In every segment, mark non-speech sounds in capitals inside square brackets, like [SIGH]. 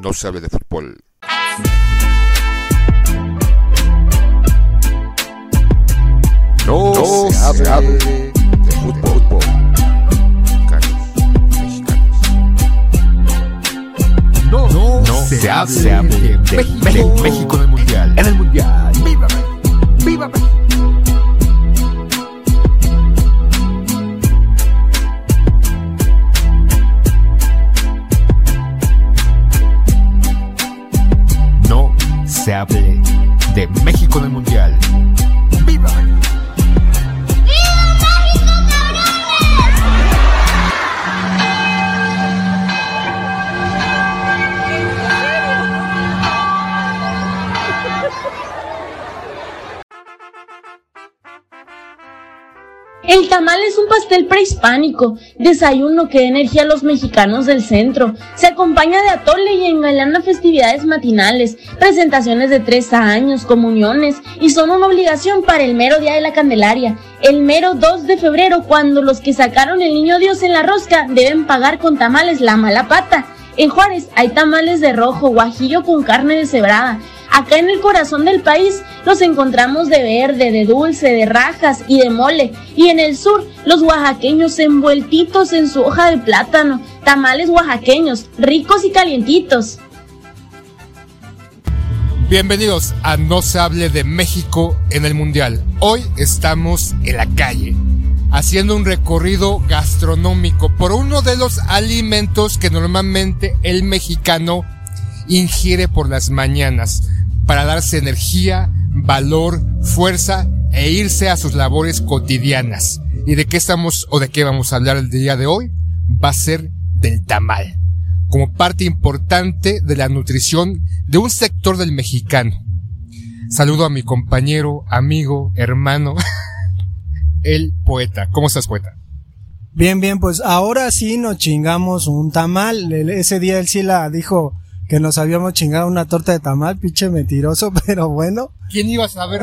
no se hable de fútbol. No, se, hable, de fútbol. No, no, se, hable, de, México, México en el Mundial. En el Mundial. ¡Viva ¡Viva México! Se El tamal es un pastel prehispánico, desayuno que da energía a los mexicanos del centro. Se acompaña de atole y engalana festividades matinales, presentaciones de tres años, comuniones y son una obligación para el mero día de la Candelaria, el mero 2 de febrero, cuando los que sacaron el niño Dios en la rosca deben pagar con tamales la mala pata. En Juárez hay tamales de rojo, guajillo con carne deshebrada Acá en el corazón del país los encontramos de verde, de dulce, de rajas y de mole. Y en el sur, los oaxaqueños envueltitos en su hoja de plátano, tamales oaxaqueños, ricos y calientitos. Bienvenidos a No se hable de México en el Mundial. Hoy estamos en la calle, haciendo un recorrido gastronómico por uno de los alimentos que normalmente el mexicano ingiere por las mañanas para darse energía, valor, fuerza e irse a sus labores cotidianas. ¿Y de qué estamos o de qué vamos a hablar el día de hoy? Va a ser del tamal, como parte importante de la nutrición de un sector del mexicano. Saludo a mi compañero, amigo, hermano, [LAUGHS] el poeta. ¿Cómo estás, poeta? Bien, bien, pues ahora sí nos chingamos un tamal. Ese día él sí la dijo, que nos habíamos chingado una torta de tamal, pinche mentiroso, [LAUGHS] pero bueno. ¿Quién iba a saber?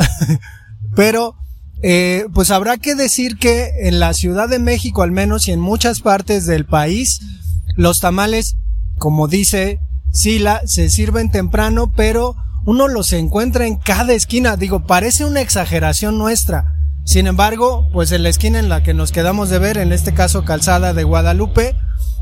[LAUGHS] pero, eh, pues habrá que decir que en la Ciudad de México al menos y en muchas partes del país, los tamales, como dice Sila, se sirven temprano, pero uno los encuentra en cada esquina. Digo, parece una exageración nuestra. Sin embargo, pues en la esquina en la que nos quedamos de ver, en este caso Calzada de Guadalupe,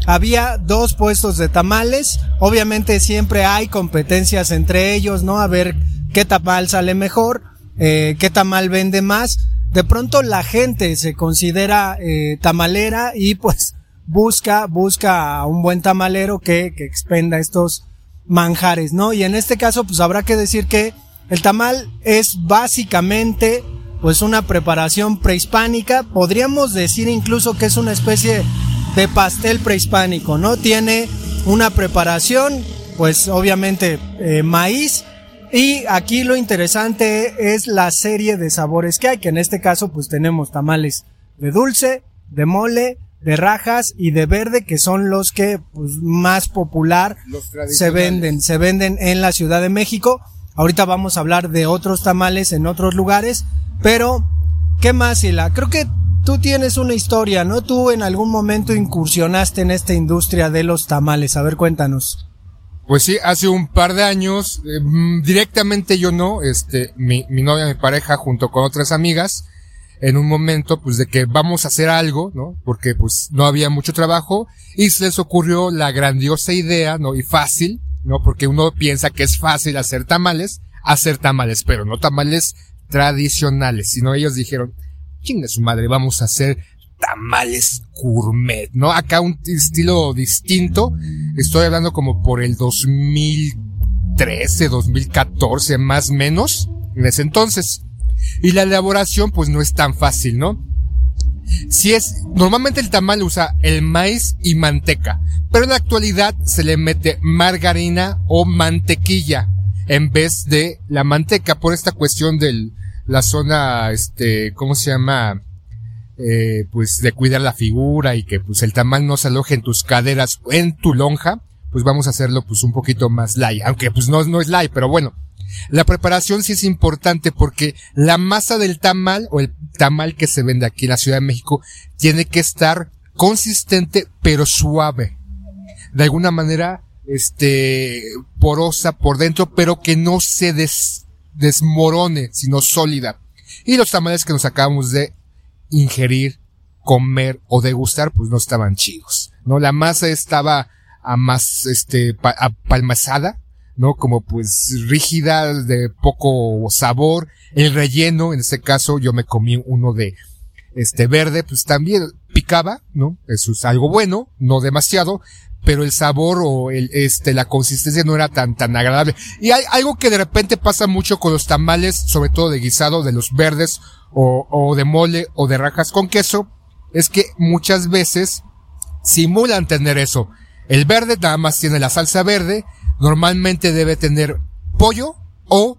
había dos puestos de tamales. Obviamente siempre hay competencias entre ellos, ¿no? A ver qué tamal sale mejor, eh, qué tamal vende más. De pronto la gente se considera eh, tamalera y pues busca, busca a un buen tamalero que, que expenda estos manjares, ¿no? Y en este caso pues habrá que decir que el tamal es básicamente pues una preparación prehispánica. Podríamos decir incluso que es una especie de pastel prehispánico, ¿no? Tiene una preparación, pues obviamente eh, maíz. Y aquí lo interesante es la serie de sabores que hay, que en este caso pues tenemos tamales de dulce, de mole, de rajas y de verde, que son los que pues, más popular se venden, se venden en la Ciudad de México. Ahorita vamos a hablar de otros tamales en otros lugares, pero ¿qué más, Sila? Creo que tú tienes una historia, ¿no? Tú en algún momento incursionaste en esta industria de los tamales. A ver, cuéntanos. Pues sí, hace un par de años, eh, mm, directamente yo no, este, mi, mi novia, mi pareja, junto con otras amigas, en un momento, pues, de que vamos a hacer algo, ¿no? Porque, pues, no había mucho trabajo, y se les ocurrió la grandiosa idea, ¿no? Y fácil, ¿no? Porque uno piensa que es fácil hacer tamales, hacer tamales, pero no tamales tradicionales, sino ellos dijeron, chinga su madre, vamos a hacer tamales gourmet, ¿no? Acá un estilo distinto. Estoy hablando como por el 2013, 2014, más menos, en ese entonces. Y la elaboración, pues no es tan fácil, ¿no? Si es, normalmente el tamal usa el maíz y manteca, pero en la actualidad se le mete margarina o mantequilla en vez de la manteca por esta cuestión del, la zona, este, ¿cómo se llama? Eh, pues de cuidar la figura y que pues el tamal no se aloje en tus caderas o en tu lonja, pues vamos a hacerlo pues un poquito más light, aunque pues no, no es light, pero bueno. La preparación sí es importante porque la masa del tamal o el tamal que se vende aquí en la Ciudad de México tiene que estar consistente pero suave. De alguna manera este, porosa por dentro, pero que no se des, desmorone, sino sólida. Y los tamales que nos acabamos de ingerir, comer o degustar, pues no estaban chidos, ¿no? La masa estaba a más, este, apalmazada, ¿no? Como pues rígida, de poco sabor. El relleno, en este caso, yo me comí uno de, este, verde, pues también picaba, ¿no? Eso es algo bueno, no demasiado, pero el sabor o el, este, la consistencia no era tan, tan agradable. Y hay algo que de repente pasa mucho con los tamales, sobre todo de guisado, de los verdes, o, o de mole, o de rajas con queso, es que muchas veces simulan tener eso. El verde nada más tiene la salsa verde, normalmente debe tener pollo o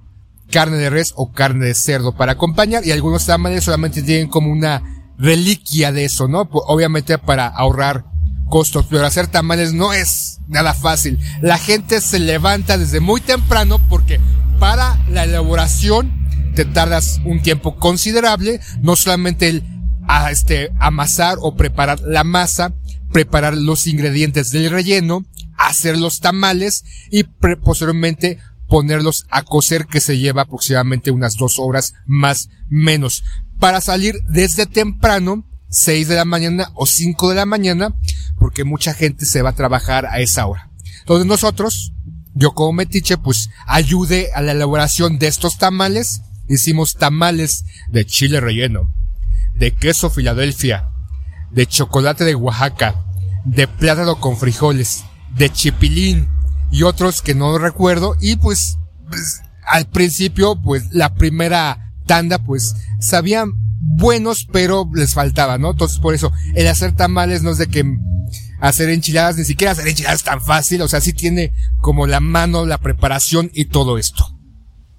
carne de res o carne de cerdo para acompañar y algunos tamales solamente tienen como una reliquia de eso, ¿no? Obviamente para ahorrar costos, pero hacer tamales no es nada fácil. La gente se levanta desde muy temprano porque para la elaboración te tardas un tiempo considerable, no solamente el a este amasar o preparar la masa, preparar los ingredientes del relleno, hacer los tamales y posteriormente ponerlos a cocer que se lleva aproximadamente unas dos horas más menos para salir desde temprano 6 de la mañana o 5 de la mañana, porque mucha gente se va a trabajar a esa hora. Entonces nosotros, yo como metiche, pues ayude a la elaboración de estos tamales. Hicimos tamales de chile relleno, de queso Filadelfia, de chocolate de Oaxaca, de plátano con frijoles, de chipilín y otros que no recuerdo. Y pues, pues al principio, pues la primera tanda, pues sabían buenos, pero les faltaba, ¿no? Entonces, por eso, el hacer tamales no es de que hacer enchiladas, ni siquiera hacer enchiladas tan fácil, o sea, sí tiene como la mano, la preparación y todo esto.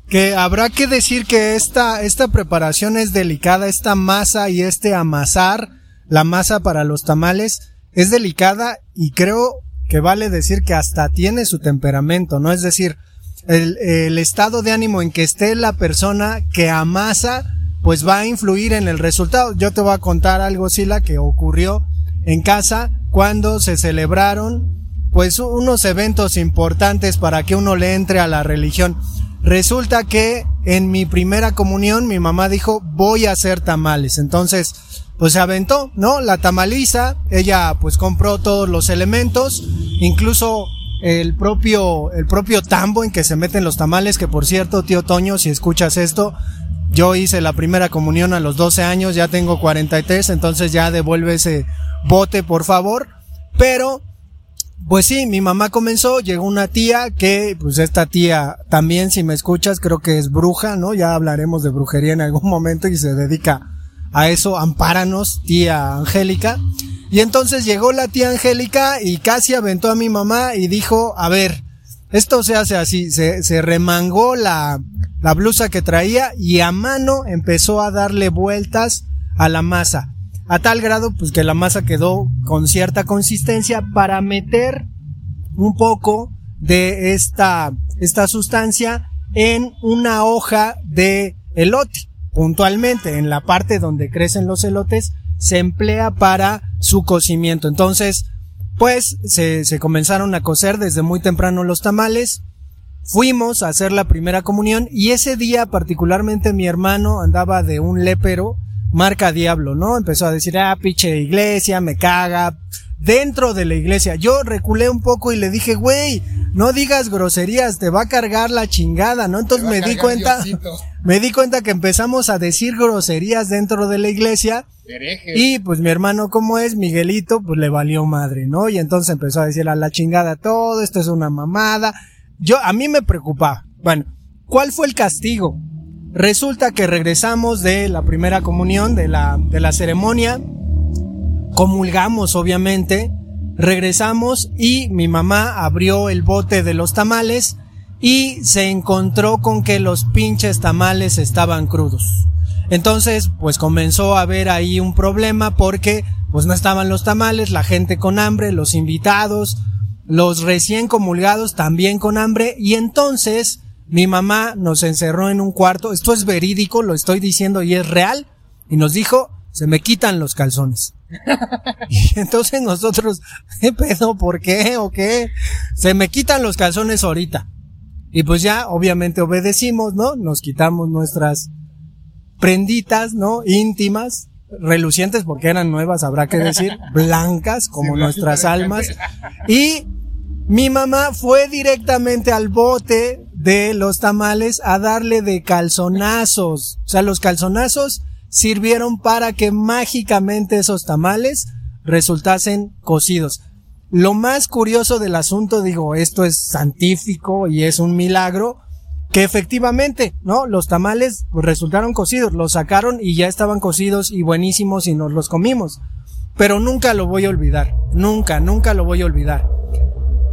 Que habrá que decir que esta, esta preparación es delicada, esta masa y este amasar, la masa para los tamales, es delicada y creo que vale decir que hasta tiene su temperamento, ¿no? Es decir, el, el estado de ánimo en que esté la persona que amasa, pues va a influir en el resultado. Yo te voy a contar algo, Sila, que ocurrió en casa cuando se celebraron pues unos eventos importantes para que uno le entre a la religión. Resulta que en mi primera comunión mi mamá dijo voy a hacer tamales. Entonces, pues se aventó, ¿no? La tamaliza, ella pues compró todos los elementos, incluso el propio, el propio tambo en que se meten los tamales, que por cierto, tío Toño, si escuchas esto, yo hice la primera comunión a los 12 años, ya tengo 43, entonces ya devuelve ese bote, por favor. Pero, pues sí, mi mamá comenzó, llegó una tía que, pues esta tía también, si me escuchas, creo que es bruja, ¿no? Ya hablaremos de brujería en algún [LAUGHS] momento y se dedica a eso, ampáranos, tía Angélica. Y entonces llegó la tía Angélica y casi aventó a mi mamá y dijo, a ver, esto se hace así, se, se remangó la, la blusa que traía y a mano empezó a darle vueltas a la masa. A tal grado pues que la masa quedó con cierta consistencia para meter un poco de esta, esta sustancia en una hoja de elote. Puntualmente en la parte donde crecen los elotes se emplea para su cocimiento. Entonces, pues se, se comenzaron a cocer desde muy temprano los tamales fuimos a hacer la primera comunión y ese día particularmente mi hermano andaba de un lépero marca diablo, ¿no? Empezó a decir, ah, pinche iglesia, me caga. Dentro de la iglesia. Yo reculé un poco y le dije, güey, no digas groserías, te va a cargar la chingada, ¿no? Entonces me di cuenta, [LAUGHS] me di cuenta que empezamos a decir groserías dentro de la iglesia. Y pues mi hermano, como es, Miguelito, pues le valió madre, ¿no? Y entonces empezó a decir a la chingada todo, esto es una mamada yo, a mí me preocupaba. Bueno, ¿cuál fue el castigo? Resulta que regresamos de la primera comunión, de la, de la ceremonia, comulgamos obviamente, regresamos y mi mamá abrió el bote de los tamales y se encontró con que los pinches tamales estaban crudos. Entonces, pues comenzó a haber ahí un problema porque pues no estaban los tamales, la gente con hambre, los invitados, los recién comulgados también con hambre. Y entonces mi mamá nos encerró en un cuarto, esto es verídico, lo estoy diciendo y es real, y nos dijo, se me quitan los calzones. [LAUGHS] Y entonces nosotros, ¿qué pedo? ¿Por qué? ¿O qué? Se me quitan los calzones ahorita. Y pues ya, obviamente obedecimos, ¿no? Nos quitamos nuestras prenditas, ¿no? Íntimas, relucientes porque eran nuevas, habrá que decir, [LAUGHS] blancas como nuestras almas. Y mi mamá fue directamente al bote de los tamales a darle de calzonazos. O sea, los calzonazos sirvieron para que mágicamente esos tamales resultasen cocidos. Lo más curioso del asunto, digo, esto es santífico y es un milagro, que efectivamente, ¿no? Los tamales resultaron cocidos, los sacaron y ya estaban cocidos y buenísimos y nos los comimos. Pero nunca lo voy a olvidar, nunca, nunca lo voy a olvidar.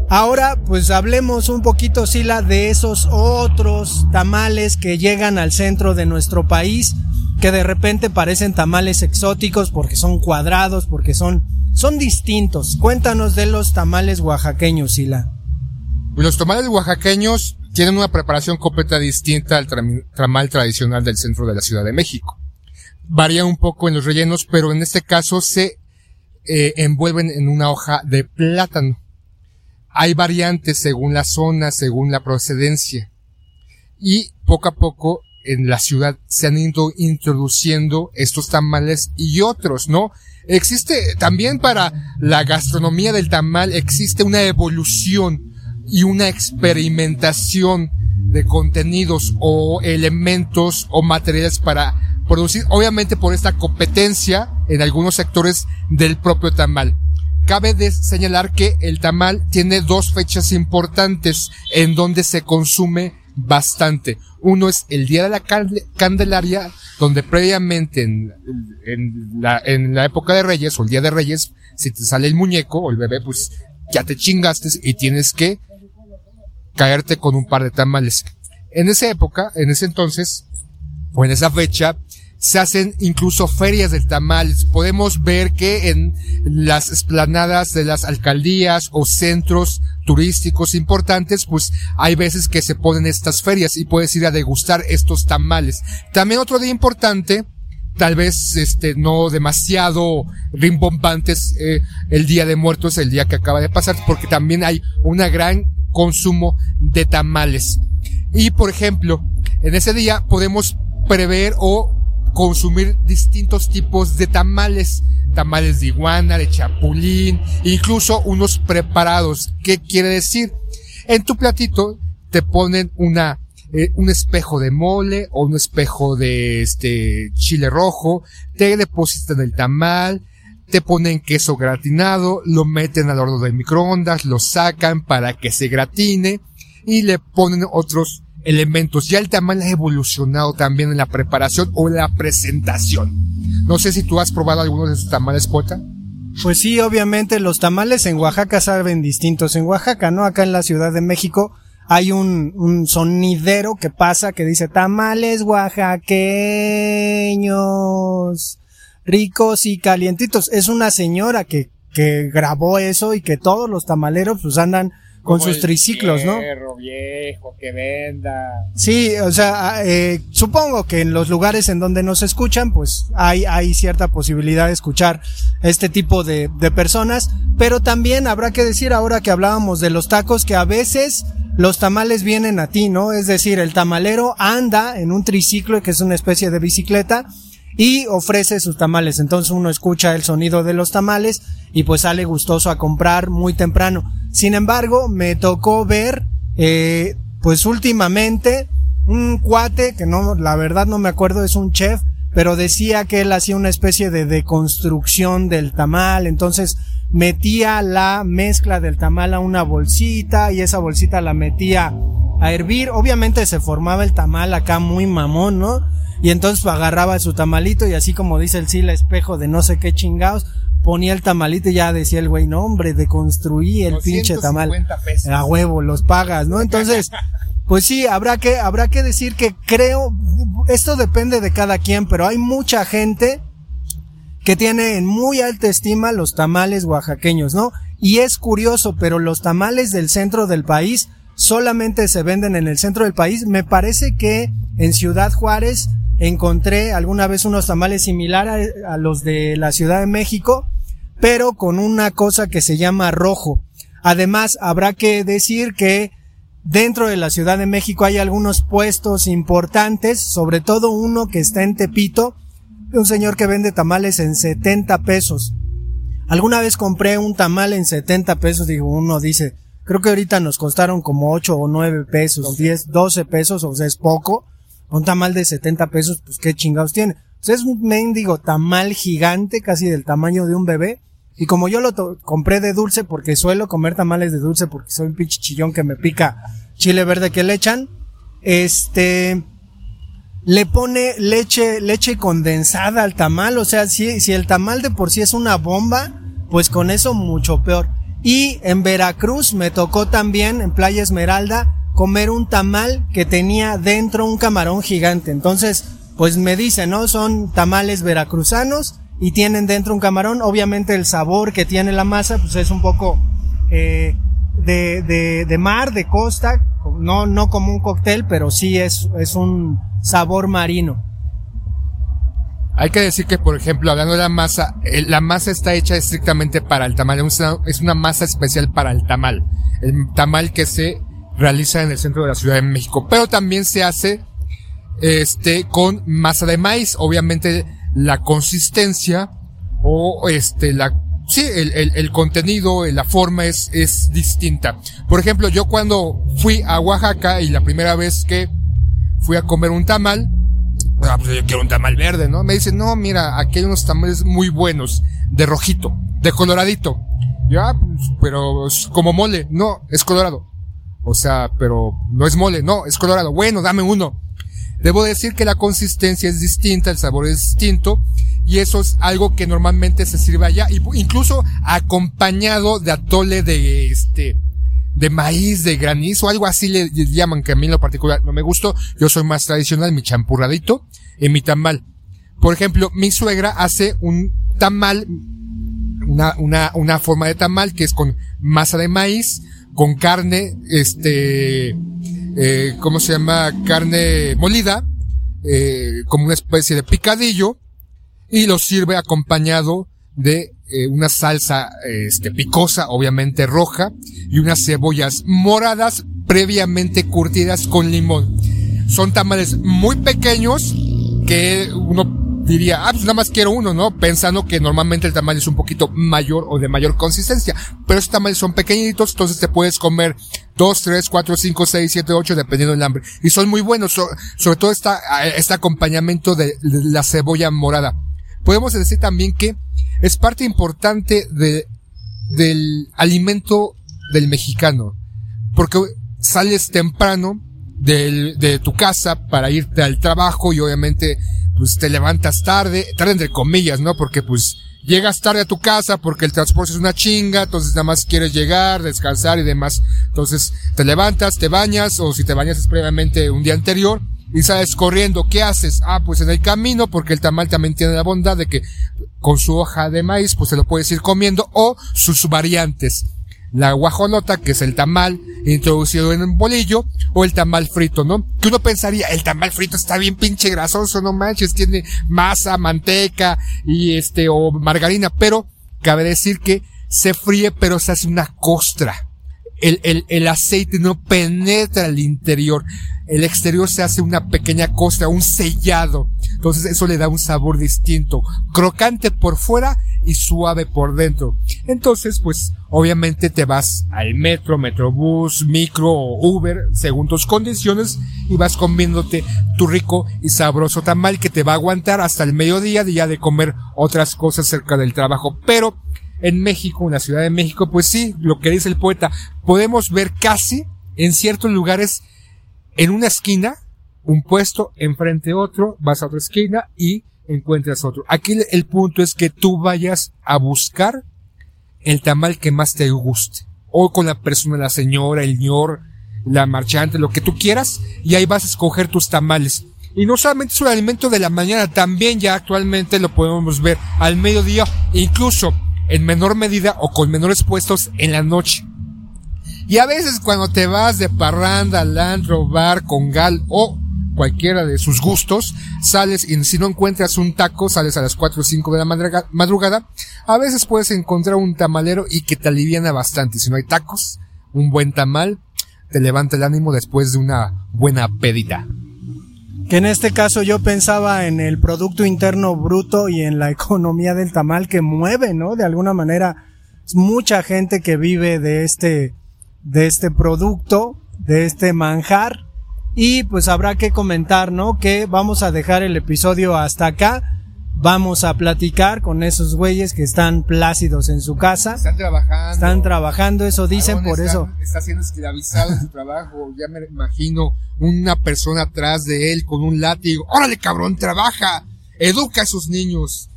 Ahora, pues hablemos un poquito, Sila, de esos otros tamales que llegan al centro de nuestro país, que de repente parecen tamales exóticos porque son cuadrados, porque son, son distintos. Cuéntanos de los tamales oaxaqueños, Sila. Los tamales oaxaqueños tienen una preparación completa distinta al tamal tradicional del centro de la Ciudad de México. Varía un poco en los rellenos, pero en este caso se eh, envuelven en una hoja de plátano. Hay variantes según la zona, según la procedencia. Y poco a poco en la ciudad se han ido introduciendo estos tamales y otros, ¿no? Existe también para la gastronomía del tamal, existe una evolución y una experimentación de contenidos o elementos o materiales para producir, obviamente por esta competencia en algunos sectores del propio tamal. Cabe señalar que el tamal tiene dos fechas importantes en donde se consume bastante. Uno es el Día de la Candelaria, donde previamente en, en, la, en la época de Reyes o el Día de Reyes, si te sale el muñeco o el bebé, pues ya te chingaste y tienes que caerte con un par de tamales. En esa época, en ese entonces, o en esa fecha, se hacen incluso ferias de tamales. Podemos ver que en las esplanadas de las alcaldías o centros turísticos importantes, pues hay veces que se ponen estas ferias y puedes ir a degustar estos tamales. También otro día importante, tal vez este no demasiado rimbombantes, eh, el Día de Muertos, el día que acaba de pasar, porque también hay una gran consumo de tamales. Y por ejemplo, en ese día podemos prever o consumir distintos tipos de tamales. Tamales de iguana, de chapulín, incluso unos preparados. ¿Qué quiere decir? En tu platito te ponen una, eh, un espejo de mole o un espejo de este chile rojo, te depositan el tamal, te ponen queso gratinado, lo meten al horno de microondas, lo sacan para que se gratine y le ponen otros elementos. Ya el tamal ha evolucionado también en la preparación o en la presentación. No sé si tú has probado algunos de esos tamales, Pota. Pues sí, obviamente los tamales en Oaxaca saben distintos. En Oaxaca, ¿no? Acá en la Ciudad de México hay un, un sonidero que pasa que dice tamales oaxaqueños ricos y calientitos. Es una señora que, que grabó eso y que todos los tamaleros pues andan con sus triciclos, ¿no? viejo que venda. Sí, o sea, eh, supongo que en los lugares en donde nos escuchan, pues hay, hay cierta posibilidad de escuchar este tipo de, de personas, pero también habrá que decir ahora que hablábamos de los tacos que a veces los tamales vienen a ti, ¿no? Es decir, el tamalero anda en un triciclo que es una especie de bicicleta y ofrece sus tamales. Entonces uno escucha el sonido de los tamales y pues sale gustoso a comprar muy temprano. Sin embargo, me tocó ver, eh, pues últimamente, un cuate que no, la verdad no me acuerdo, es un chef, pero decía que él hacía una especie de deconstrucción del tamal, entonces metía la mezcla del tamal a una bolsita y esa bolsita la metía a hervir. Obviamente se formaba el tamal acá muy mamón, ¿no? Y entonces agarraba su tamalito y así como dice el Sila espejo de no sé qué chingados, ponía el tamalito y ya decía el güey, no hombre, deconstruí el pinche tamal. A huevo, los pagas, ¿no? Entonces, [LAUGHS] pues sí, habrá que, habrá que decir que creo, esto depende de cada quien, pero hay mucha gente que tiene en muy alta estima los tamales oaxaqueños, ¿no? Y es curioso, pero los tamales del centro del país solamente se venden en el centro del país. Me parece que en Ciudad Juárez encontré alguna vez unos tamales similares a, a los de la Ciudad de México, pero con una cosa que se llama rojo. Además, habrá que decir que dentro de la Ciudad de México hay algunos puestos importantes, sobre todo uno que está en Tepito, un señor que vende tamales en 70 pesos. Alguna vez compré un tamal en 70 pesos, digo, uno dice, creo que ahorita nos costaron como 8 o 9 pesos, 10, 12 pesos, o sea, es poco. Un tamal de 70 pesos, pues qué chingados tiene. Sea, es un mendigo tamal gigante, casi del tamaño de un bebé. Y como yo lo compré de dulce, porque suelo comer tamales de dulce, porque soy un pinche chillón que me pica chile verde que le echan, este, le pone leche, leche condensada al tamal, o sea, si, si el tamal de por sí es una bomba, pues con eso mucho peor. Y en Veracruz me tocó también, en Playa Esmeralda, comer un tamal que tenía dentro un camarón gigante. Entonces, pues me dicen, ¿no? Son tamales veracruzanos y tienen dentro un camarón. Obviamente el sabor que tiene la masa, pues es un poco eh, de, de, de mar, de costa, no, no como un cóctel, pero sí es, es un sabor marino. Hay que decir que, por ejemplo, hablando de la masa, eh, la masa está hecha estrictamente para el tamal. Es una, es una masa especial para el tamal. El tamal que se realiza en el centro de la Ciudad de México. Pero también se hace, este, con masa de maíz. Obviamente, la consistencia o, este, la, sí, el, el, el contenido, la forma es, es distinta. Por ejemplo, yo cuando fui a Oaxaca y la primera vez que fui a comer un tamal, ah, pues yo quiero un tamal verde, ¿no? Me dicen, no, mira, aquí hay unos tamales muy buenos, de rojito, de coloradito. Ya, pues, pero como mole, no, es colorado. O sea, pero no es mole, no, es colorado. Bueno, dame uno. Debo decir que la consistencia es distinta, el sabor es distinto, y eso es algo que normalmente se sirve allá, incluso acompañado de atole de este, de maíz, de granizo, algo así le llaman, que a mí en lo particular no me gustó. Yo soy más tradicional, mi champurradito y mi tamal. Por ejemplo, mi suegra hace un tamal, una, una, una forma de tamal que es con masa de maíz, con carne, este, eh, ¿cómo se llama? Carne molida, eh, como una especie de picadillo, y lo sirve acompañado de eh, una salsa este, picosa, obviamente roja, y unas cebollas moradas previamente curtidas con limón. Son tamales muy pequeños que uno diría, ah, pues nada más quiero uno, ¿no? Pensando que normalmente el tamal es un poquito mayor o de mayor consistencia. Pero estos tamales son pequeñitos, entonces te puedes comer dos, tres, cuatro, cinco, seis, siete, ocho, dependiendo del hambre. Y son muy buenos, sobre todo esta, este acompañamiento de, de la cebolla morada. Podemos decir también que es parte importante de, del alimento del mexicano. Porque sales temprano del, de tu casa para irte al trabajo y obviamente pues te levantas tarde, tarde entre comillas, ¿no? Porque pues llegas tarde a tu casa porque el transporte es una chinga, entonces nada más quieres llegar, descansar y demás. Entonces te levantas, te bañas o si te bañas previamente un día anterior y sales corriendo, ¿qué haces? Ah, pues en el camino, porque el tamal también tiene la bondad de que con su hoja de maíz, pues se lo puedes ir comiendo, o sus variantes. La guajolota, que es el tamal introducido en un bolillo, o el tamal frito, ¿no? Que uno pensaría, el tamal frito está bien pinche grasoso, no manches, tiene masa, manteca, y este, o margarina, pero cabe decir que se fríe, pero se hace una costra. El, el, el aceite no penetra al interior el exterior se hace una pequeña costra, un sellado. Entonces eso le da un sabor distinto, crocante por fuera y suave por dentro. Entonces, pues, obviamente te vas al metro, metrobús, micro o Uber, según tus condiciones, y vas comiéndote tu rico y sabroso tamal que te va a aguantar hasta el mediodía día de comer otras cosas cerca del trabajo. Pero, en México, en la Ciudad de México, pues sí, lo que dice el poeta, podemos ver casi en ciertos lugares en una esquina, un puesto, enfrente otro, vas a otra esquina y encuentras otro. Aquí el punto es que tú vayas a buscar el tamal que más te guste. O con la persona, la señora, el señor, la marchante, lo que tú quieras, y ahí vas a escoger tus tamales. Y no solamente es un alimento de la mañana, también ya actualmente lo podemos ver al mediodía, incluso en menor medida o con menores puestos en la noche. Y a veces cuando te vas de parranda al antro, bar, con gal o cualquiera de sus gustos, sales y si no encuentras un taco, sales a las 4 o 5 de la madruga- madrugada, a veces puedes encontrar un tamalero y que te aliviana bastante. Si no hay tacos, un buen tamal te levanta el ánimo después de una buena pedita. Que en este caso yo pensaba en el Producto Interno Bruto y en la [LAUGHS] economía del tamal que mueve, ¿no? De alguna manera, mucha gente que vive de este, de este producto, de este manjar. Y pues habrá que comentar, ¿no? Que vamos a dejar el episodio hasta acá. Vamos a platicar con esos güeyes que están plácidos en su casa. Están trabajando. Están trabajando, eso dicen, por está- eso. Está siendo esclavizado en su trabajo. Ya me imagino una persona atrás de él con un látigo. ¡Órale, cabrón, trabaja! Educa a sus niños.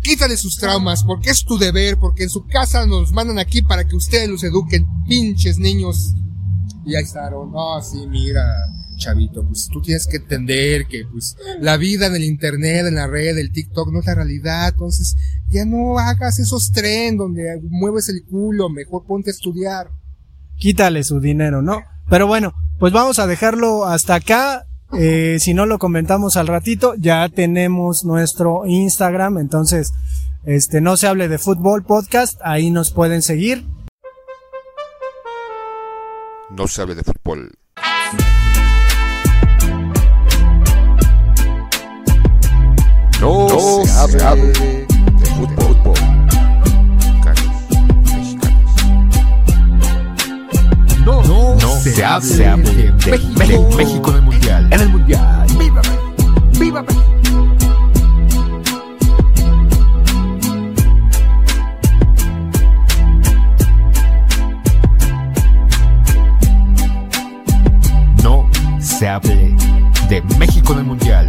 Quítale sus traumas, porque es tu deber, porque en su casa nos mandan aquí para que ustedes los eduquen, pinches niños. Y ahí está Aarón. No, sí, mira, chavito, pues tú tienes que entender que pues la vida en el internet, en la red, el TikTok no es la realidad. Entonces, ya no hagas esos tren donde mueves el culo, mejor ponte a estudiar. quítale su dinero, ¿no? Pero bueno, pues vamos a dejarlo hasta acá. Eh, si no lo comentamos al ratito, ya tenemos nuestro Instagram, entonces, este, no se hable de fútbol podcast, ahí nos pueden seguir. No se hable de fútbol. No, se, hable de fútbol. Mexicanos. No, no, se hable de, México, México en el Mundial. En el Mundial. ¡Viva México! ¡Viva México! No se hable de México en el Mundial.